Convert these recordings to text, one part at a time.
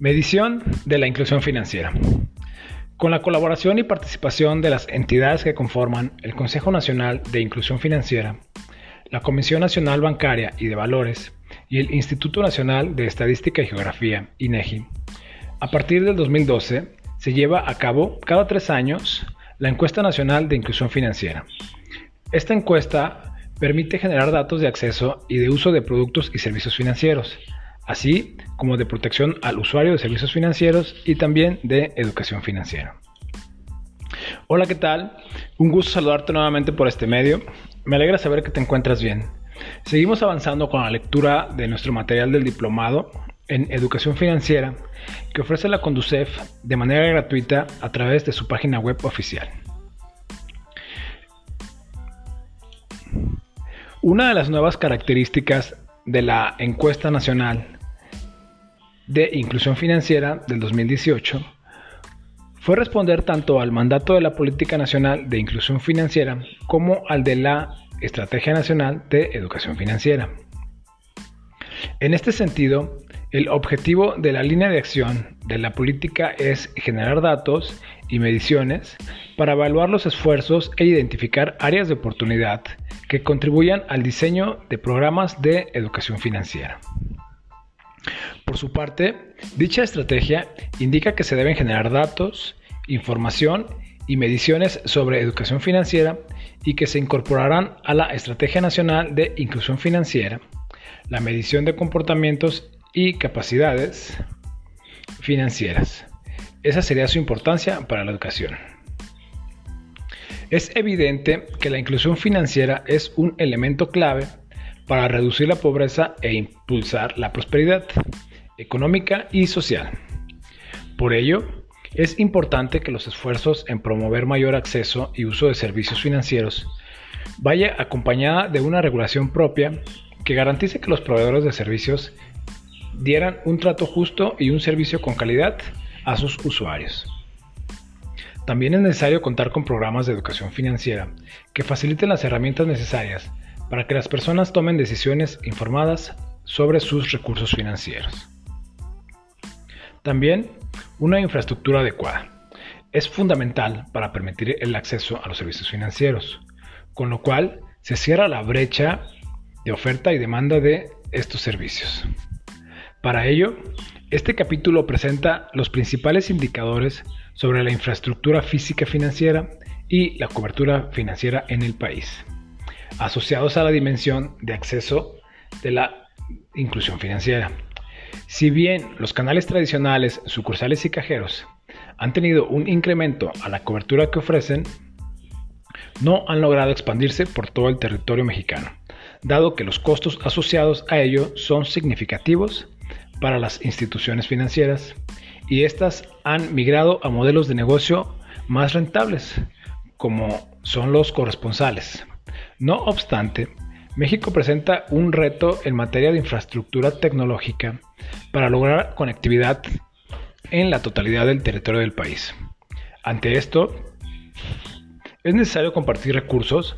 Medición de la inclusión financiera. Con la colaboración y participación de las entidades que conforman el Consejo Nacional de Inclusión Financiera, la Comisión Nacional Bancaria y de Valores y el Instituto Nacional de Estadística y Geografía, INEGI, a partir del 2012 se lleva a cabo cada tres años la Encuesta Nacional de Inclusión Financiera. Esta encuesta permite generar datos de acceso y de uso de productos y servicios financieros, así como de protección al usuario de servicios financieros y también de educación financiera. Hola, ¿qué tal? Un gusto saludarte nuevamente por este medio. Me alegra saber que te encuentras bien. Seguimos avanzando con la lectura de nuestro material del diplomado en educación financiera que ofrece la Conducef de manera gratuita a través de su página web oficial. Una de las nuevas características de la encuesta nacional de Inclusión Financiera del 2018 fue responder tanto al mandato de la Política Nacional de Inclusión Financiera como al de la Estrategia Nacional de Educación Financiera. En este sentido, el objetivo de la línea de acción de la política es generar datos y mediciones para evaluar los esfuerzos e identificar áreas de oportunidad que contribuyan al diseño de programas de educación financiera. Por su parte, dicha estrategia indica que se deben generar datos, información y mediciones sobre educación financiera y que se incorporarán a la Estrategia Nacional de Inclusión Financiera, la medición de comportamientos y capacidades financieras. Esa sería su importancia para la educación. Es evidente que la inclusión financiera es un elemento clave para reducir la pobreza e impulsar la prosperidad económica y social. Por ello, es importante que los esfuerzos en promover mayor acceso y uso de servicios financieros vaya acompañada de una regulación propia que garantice que los proveedores de servicios dieran un trato justo y un servicio con calidad a sus usuarios. También es necesario contar con programas de educación financiera que faciliten las herramientas necesarias para que las personas tomen decisiones informadas sobre sus recursos financieros. También una infraestructura adecuada. Es fundamental para permitir el acceso a los servicios financieros, con lo cual se cierra la brecha de oferta y demanda de estos servicios. Para ello, este capítulo presenta los principales indicadores sobre la infraestructura física financiera y la cobertura financiera en el país asociados a la dimensión de acceso de la inclusión financiera. Si bien los canales tradicionales, sucursales y cajeros han tenido un incremento a la cobertura que ofrecen, no han logrado expandirse por todo el territorio mexicano, dado que los costos asociados a ello son significativos para las instituciones financieras y éstas han migrado a modelos de negocio más rentables, como son los corresponsales. No obstante, México presenta un reto en materia de infraestructura tecnológica para lograr conectividad en la totalidad del territorio del país. Ante esto, es necesario compartir recursos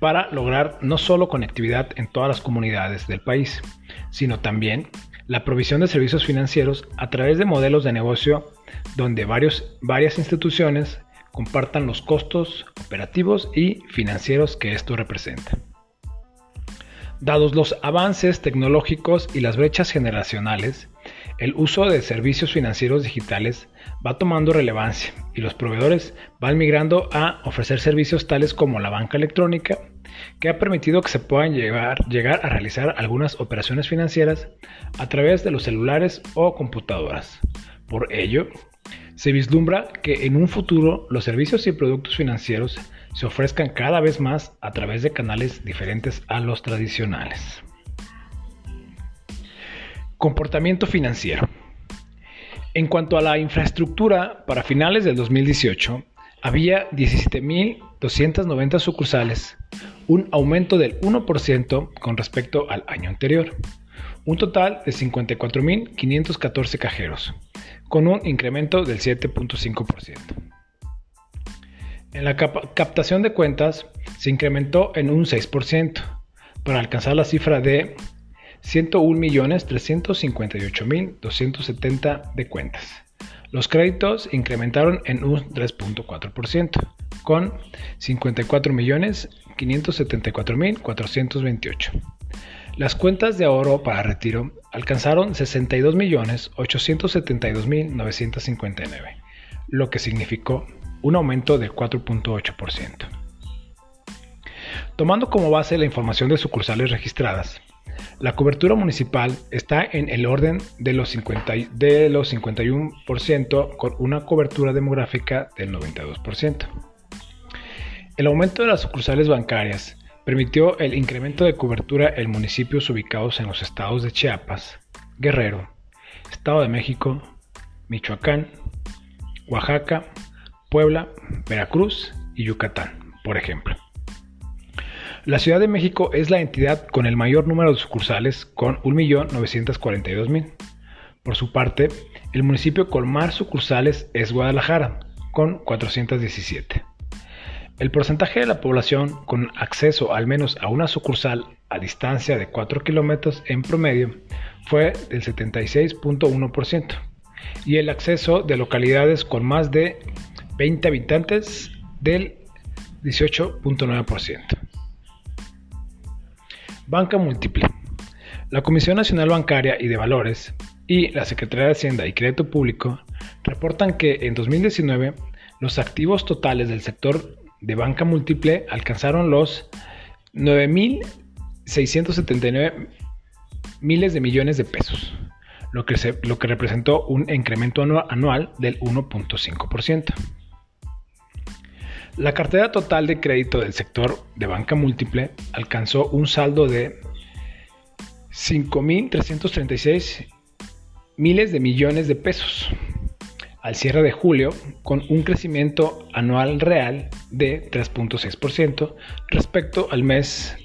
para lograr no solo conectividad en todas las comunidades del país, sino también la provisión de servicios financieros a través de modelos de negocio donde varias instituciones compartan los costos operativos y financieros que esto representa. Dados los avances tecnológicos y las brechas generacionales, el uso de servicios financieros digitales va tomando relevancia y los proveedores van migrando a ofrecer servicios tales como la banca electrónica, que ha permitido que se puedan llegar, llegar a realizar algunas operaciones financieras a través de los celulares o computadoras. Por ello, se vislumbra que en un futuro los servicios y productos financieros se ofrezcan cada vez más a través de canales diferentes a los tradicionales. Comportamiento financiero. En cuanto a la infraestructura, para finales del 2018 había 17.290 sucursales, un aumento del 1% con respecto al año anterior, un total de 54.514 cajeros, con un incremento del 7.5%. En la captación de cuentas se incrementó en un 6% para alcanzar la cifra de 101.358.270 de cuentas. Los créditos incrementaron en un 3.4%, con 54.574.428. Las cuentas de ahorro para retiro alcanzaron 62.872.959, lo que significó un aumento de 4.8%. Tomando como base la información de sucursales registradas, la cobertura municipal está en el orden de los, 50, de los 51% con una cobertura demográfica del 92%. El aumento de las sucursales bancarias permitió el incremento de cobertura en municipios ubicados en los estados de Chiapas, Guerrero, Estado de México, Michoacán, Oaxaca, Puebla, Veracruz y Yucatán, por ejemplo. La Ciudad de México es la entidad con el mayor número de sucursales, con 1.942.000. Por su parte, el municipio con más sucursales es Guadalajara, con 417. El porcentaje de la población con acceso al menos a una sucursal a distancia de 4 kilómetros en promedio fue del 76.1% y el acceso de localidades con más de 20 habitantes del 18.9%. Banca múltiple. La Comisión Nacional Bancaria y de Valores y la Secretaría de Hacienda y Crédito Público reportan que en 2019 los activos totales del sector de banca múltiple alcanzaron los 9.679 miles de millones de pesos, lo que, lo que representó un incremento anual del 1.5%. La cartera total de crédito del sector de banca múltiple alcanzó un saldo de 5.336 miles de millones de pesos al cierre de julio con un crecimiento anual real de 3.6% respecto al mes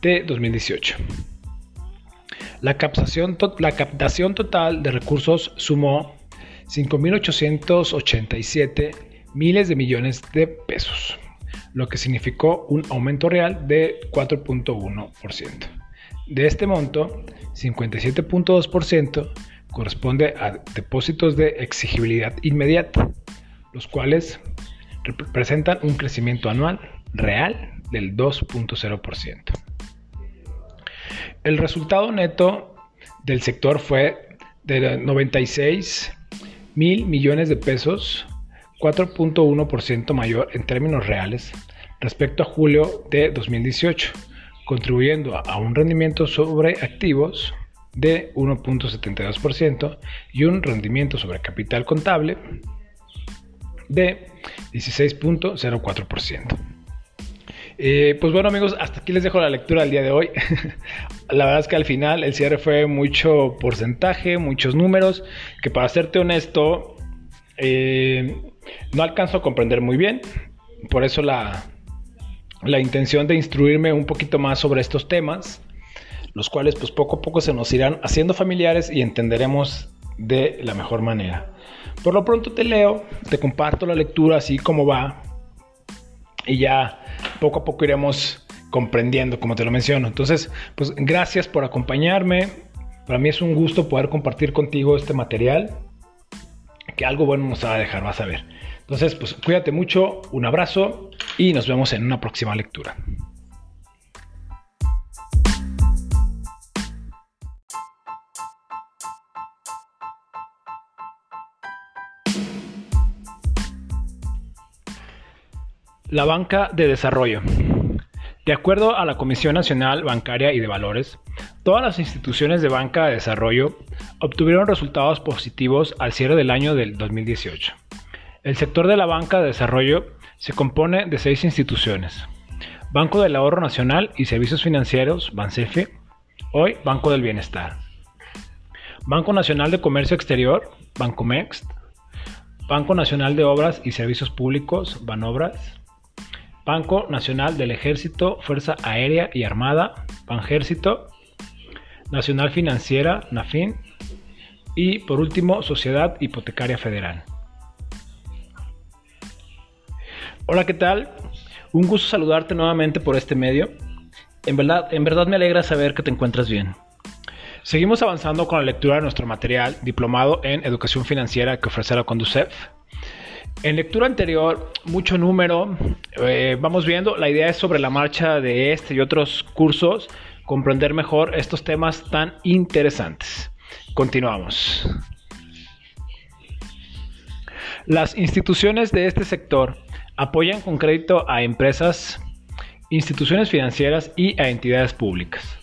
de 2018. La captación, total de recursos sumó 5.887 miles de millones de pesos, lo que significó un aumento real de 4.1%. De este monto, 57.2% corresponde a depósitos de exigibilidad inmediata, los cuales representan un crecimiento anual real del 2.0%. El resultado neto del sector fue de 96 mil millones de pesos 4.1% mayor en términos reales respecto a julio de 2018, contribuyendo a un rendimiento sobre activos de 1.72% y un rendimiento sobre capital contable de 16.04%. Eh, pues bueno amigos, hasta aquí les dejo la lectura del día de hoy. la verdad es que al final el cierre fue mucho porcentaje, muchos números, que para serte honesto, eh, no alcanzo a comprender muy bien, por eso la, la intención de instruirme un poquito más sobre estos temas, los cuales pues poco a poco se nos irán haciendo familiares y entenderemos de la mejor manera. Por lo pronto te leo, te comparto la lectura así como va y ya poco a poco iremos comprendiendo como te lo menciono. Entonces, pues gracias por acompañarme. Para mí es un gusto poder compartir contigo este material que algo bueno nos va a dejar, vas a ver. Entonces, pues cuídate mucho, un abrazo y nos vemos en una próxima lectura. La banca de desarrollo. De acuerdo a la Comisión Nacional Bancaria y de Valores, todas las instituciones de banca de desarrollo obtuvieron resultados positivos al cierre del año del 2018. El sector de la banca de desarrollo se compone de seis instituciones. Banco del Ahorro Nacional y Servicios Financieros, BANSEFE, hoy Banco del Bienestar. Banco Nacional de Comercio Exterior, BANCOMEXT. Banco Nacional de Obras y Servicios Públicos, BANOBRAS. Banco Nacional del Ejército, Fuerza Aérea y Armada, BANJÉRCITO. Nacional Financiera, NAFIN. Y por último, Sociedad Hipotecaria Federal. Hola, ¿qué tal? Un gusto saludarte nuevamente por este medio. En verdad, en verdad me alegra saber que te encuentras bien. Seguimos avanzando con la lectura de nuestro material diplomado en educación financiera que ofrece la Conducef. En lectura anterior, mucho número, eh, vamos viendo, la idea es sobre la marcha de este y otros cursos, comprender mejor estos temas tan interesantes. Continuamos. Las instituciones de este sector apoyan con crédito a empresas, instituciones financieras y a entidades públicas.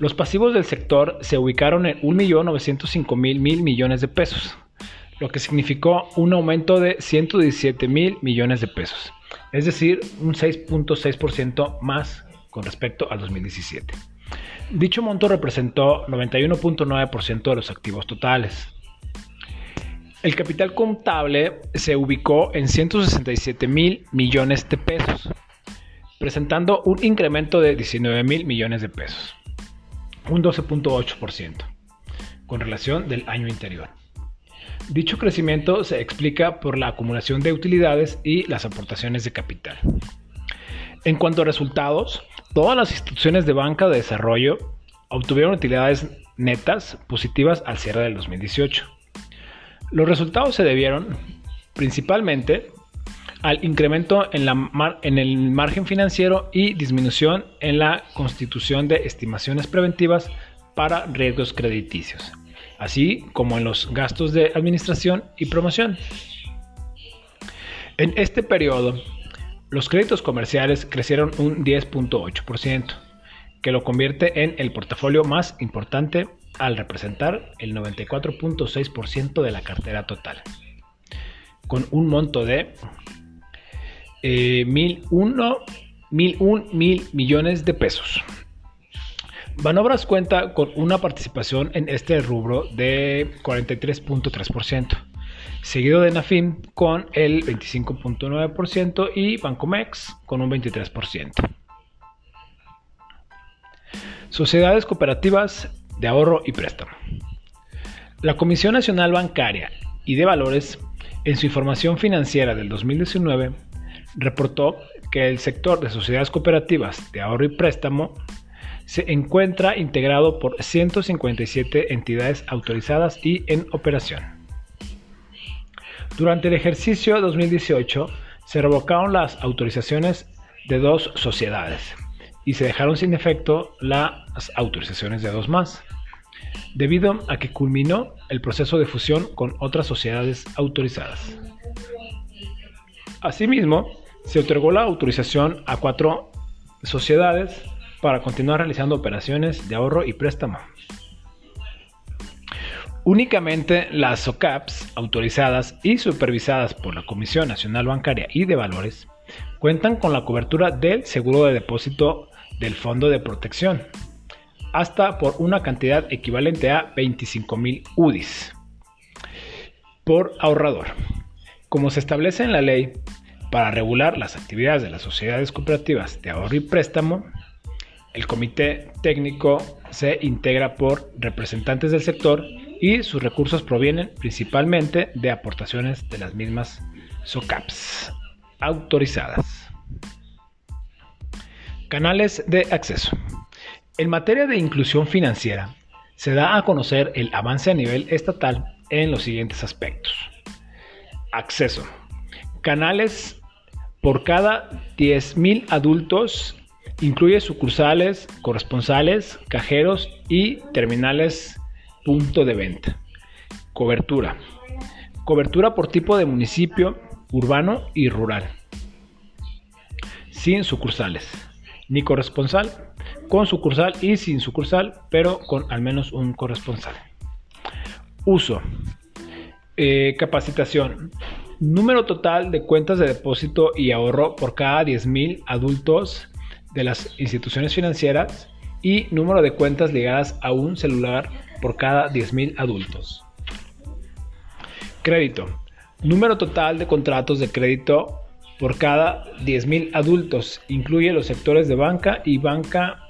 Los pasivos del sector se ubicaron en 1.905.000 mil millones de pesos, lo que significó un aumento de 117 mil millones de pesos, es decir, un 6.6% más con respecto al 2017. Dicho monto representó 91.9% de los activos totales. El capital contable se ubicó en 167 mil millones de pesos, presentando un incremento de 19 mil millones de pesos un 12.8% con relación del año anterior. Dicho crecimiento se explica por la acumulación de utilidades y las aportaciones de capital. En cuanto a resultados, todas las instituciones de banca de desarrollo obtuvieron utilidades netas positivas al cierre del 2018. Los resultados se debieron principalmente al incremento en, en, el margen financiero y disminución en la constitución de estimaciones preventivas para riesgos crediticios, así como en los gastos de administración y promoción. En este periodo, los créditos comerciales crecieron un 10.8%, que lo convierte en el portafolio más importante al representar el 94.6% de la cartera total, con un monto de eh, mil uno, mil un mil millones de pesos. Banobras cuenta con una participación en este rubro de 43.3%, seguido de Nafim con el 25.9% y Bancomex con un 23%. Sociedades cooperativas de ahorro y préstamo. La Comisión Nacional Bancaria y de Valores, en su información financiera del 2019, reportó que el sector de sociedades cooperativas de ahorro y préstamo se encuentra integrado por 157 entidades autorizadas y en operación. Durante el ejercicio 2018 se revocaron las autorizaciones de dos sociedades y se dejaron sin efecto las autorizaciones de dos más, debido a que culminó el proceso de fusión con otras sociedades autorizadas. Asimismo, se otorgó la autorización a cuatro sociedades para continuar realizando operaciones de ahorro y préstamo. Únicamente las SOCAPs autorizadas y supervisadas por la Comisión Nacional Bancaria y de Valores cuentan con la cobertura del seguro de depósito del Fondo de Protección, hasta por una cantidad equivalente a 25.000 UDIs por ahorrador. Como se establece en la ley, para regular las actividades de las sociedades cooperativas de ahorro y préstamo, el comité técnico se integra por representantes del sector y sus recursos provienen principalmente de aportaciones de las mismas SOCAPs autorizadas. Canales de acceso. En materia de inclusión financiera, se da a conocer el avance a nivel estatal en los siguientes aspectos. Acceso. Canales por cada 10.000 adultos incluye sucursales, corresponsales, cajeros y terminales punto de venta. Cobertura. Cobertura por tipo de municipio, urbano y rural. Sin sucursales. Ni corresponsal, con sucursal y sin sucursal, pero con al menos un corresponsal. Uso. Eh, capacitación. Número total de cuentas de depósito y ahorro por cada 10.000 adultos de las instituciones financieras y número de cuentas ligadas a un celular por cada 10.000 adultos. Crédito. Número total de contratos de crédito por cada 10.000 adultos. Incluye los sectores de banca y banca,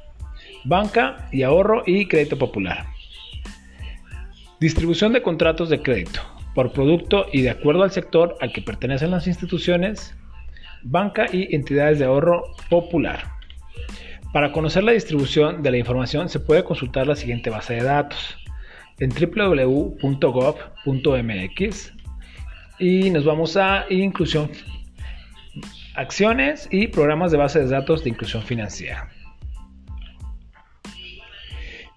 banca y ahorro y crédito popular. Distribución de contratos de crédito por producto y de acuerdo al sector al que pertenecen las instituciones, banca y entidades de ahorro popular. Para conocer la distribución de la información se puede consultar la siguiente base de datos en www.gov.mx y nos vamos a inclusión, acciones y programas de base de datos de inclusión financiera.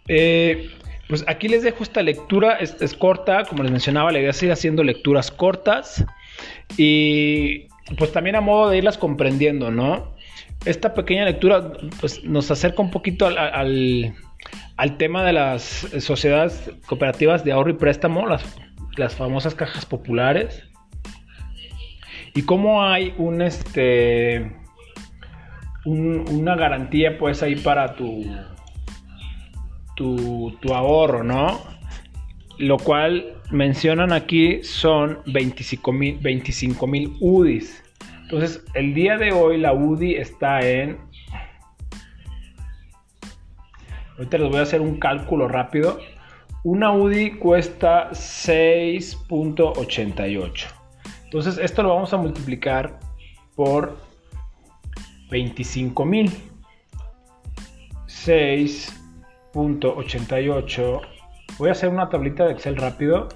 Eh, pues aquí les dejo esta lectura, es, es, corta, como les mencionaba, la idea es ir haciendo lecturas cortas y pues también a modo de irlas comprendiendo, ¿no? Esta pequeña lectura pues nos acerca un poquito al, tema de las sociedades cooperativas de ahorro y préstamo, las, famosas cajas populares y cómo hay un este una garantía pues ahí para tu, tu, ahorro, ¿no? Lo cual mencionan aquí son 25 mil 25, UDIs. Entonces, el día de hoy la UDI está en... Ahorita les voy a hacer un cálculo rápido. Una UDI cuesta 6.88. Entonces, esto lo vamos a multiplicar por 25 mil. 6.88 Voy a hacer una tablita de Excel rápido.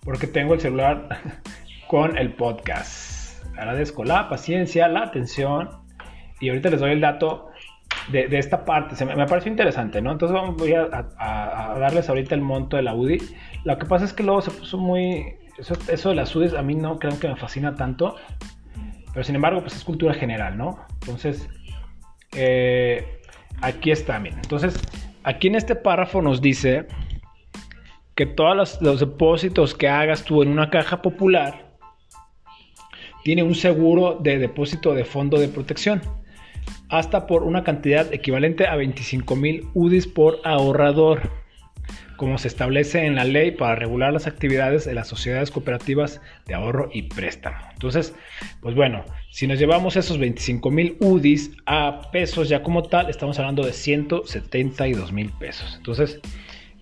Porque tengo el celular con el podcast. Agradezco la paciencia, la atención. Y ahorita les doy el dato de, esta parte. Se me, me, pareció interesante, ¿no? Entonces voy a, darles ahorita el monto de la UDI. Lo que pasa es que luego se puso muy... Eso, de las UDIs a mí no creo que me fascina tanto. Pero sin embargo, pues es cultura general, ¿no? Entonces, eh, aquí está, miren. Entonces, Aquí en este párrafo nos dice que todos los, depósitos que hagas tú en una caja popular tiene un seguro de depósito de fondo de protección hasta por una cantidad equivalente a 25 mil UDIs por ahorrador como se establece en la ley para regular las actividades de las sociedades cooperativas de ahorro y préstamo. Entonces, pues bueno, si nos llevamos esos 25 mil UDIs a pesos ya como tal, estamos hablando de 172 mil pesos. Entonces,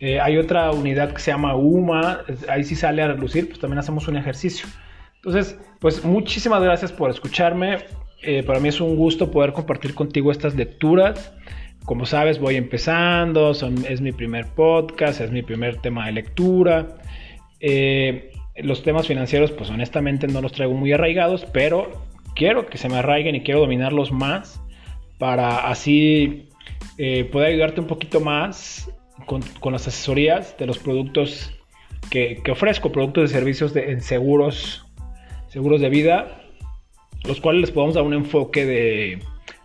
eh, hay otra unidad que se llama UMA, ahí sí sale a relucir, pues también hacemos un ejercicio. Entonces, pues muchísimas gracias por escucharme. Eh, para mí es un gusto poder compartir contigo estas lecturas. Como sabes, voy empezando, es mi primer podcast, es mi primer tema de lectura. Eh, los temas financieros, pues honestamente no los traigo muy arraigados, pero quiero que se me arraiguen y quiero dominarlos más para así eh, poder ayudarte un poquito más con, las asesorías de los productos que, ofrezco, productos de servicios de, en seguros, seguros de vida, los cuales les podemos dar un enfoque de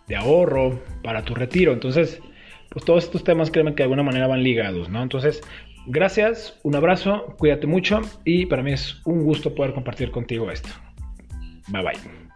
de ahorro, para tu retiro. Entonces, pues todos estos temas créeme que de alguna manera van ligados, ¿no? Entonces, gracias, un abrazo, cuídate mucho y para mí es un gusto poder compartir contigo esto. Bye bye.